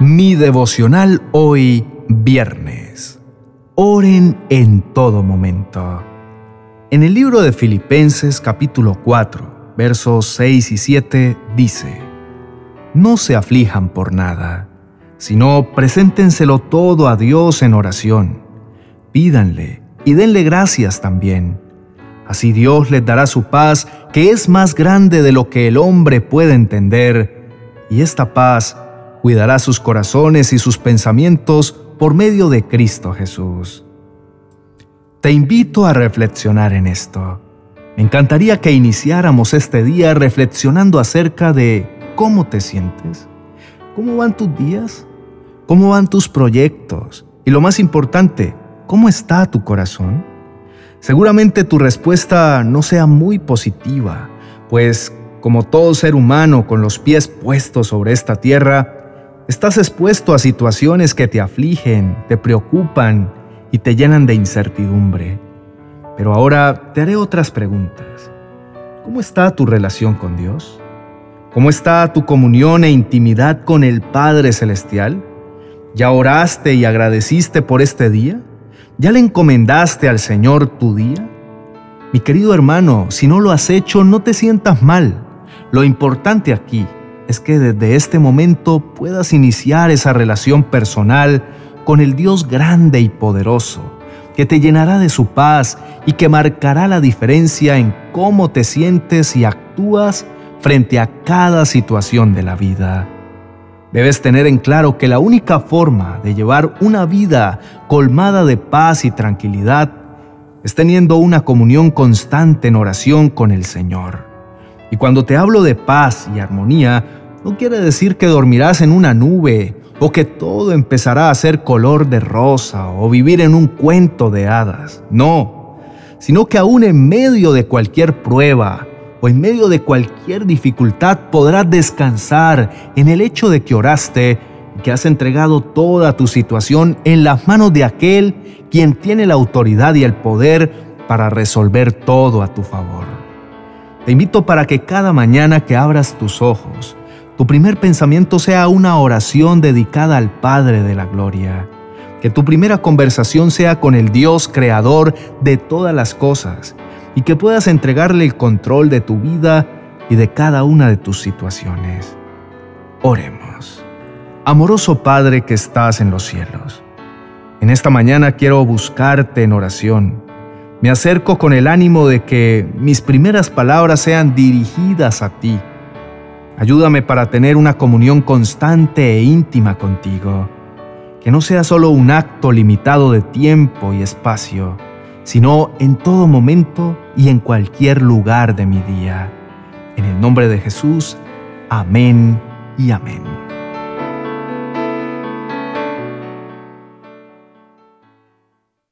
Mi devocional hoy, viernes. Oren en todo momento. En el libro de Filipenses capítulo 4, versos 6 y 7 dice, No se aflijan por nada, sino preséntenselo todo a Dios en oración. Pídanle y denle gracias también. Así Dios les dará su paz, que es más grande de lo que el hombre puede entender, y esta paz cuidará sus corazones y sus pensamientos por medio de Cristo Jesús. Te invito a reflexionar en esto. Me encantaría que iniciáramos este día reflexionando acerca de cómo te sientes, cómo van tus días, cómo van tus proyectos y lo más importante, cómo está tu corazón. Seguramente tu respuesta no sea muy positiva, pues como todo ser humano con los pies puestos sobre esta tierra, Estás expuesto a situaciones que te afligen, te preocupan y te llenan de incertidumbre. Pero ahora te haré otras preguntas. ¿Cómo está tu relación con Dios? ¿Cómo está tu comunión e intimidad con el Padre Celestial? ¿Ya oraste y agradeciste por este día? ¿Ya le encomendaste al Señor tu día? Mi querido hermano, si no lo has hecho, no te sientas mal. Lo importante aquí es que desde este momento puedas iniciar esa relación personal con el Dios grande y poderoso, que te llenará de su paz y que marcará la diferencia en cómo te sientes y actúas frente a cada situación de la vida. Debes tener en claro que la única forma de llevar una vida colmada de paz y tranquilidad es teniendo una comunión constante en oración con el Señor. Y cuando te hablo de paz y armonía, no quiere decir que dormirás en una nube o que todo empezará a ser color de rosa o vivir en un cuento de hadas. No, sino que aún en medio de cualquier prueba o en medio de cualquier dificultad podrás descansar en el hecho de que oraste y que has entregado toda tu situación en las manos de aquel quien tiene la autoridad y el poder para resolver todo a tu favor. Te invito para que cada mañana que abras tus ojos, tu primer pensamiento sea una oración dedicada al Padre de la Gloria. Que tu primera conversación sea con el Dios creador de todas las cosas y que puedas entregarle el control de tu vida y de cada una de tus situaciones. Oremos. Amoroso Padre que estás en los cielos, en esta mañana quiero buscarte en oración. Me acerco con el ánimo de que mis primeras palabras sean dirigidas a ti Ayúdame para tener una comunión constante e íntima contigo, que no sea solo un acto limitado de tiempo y espacio, sino en todo momento y en cualquier lugar de mi día. En el nombre de Jesús, amén y amén.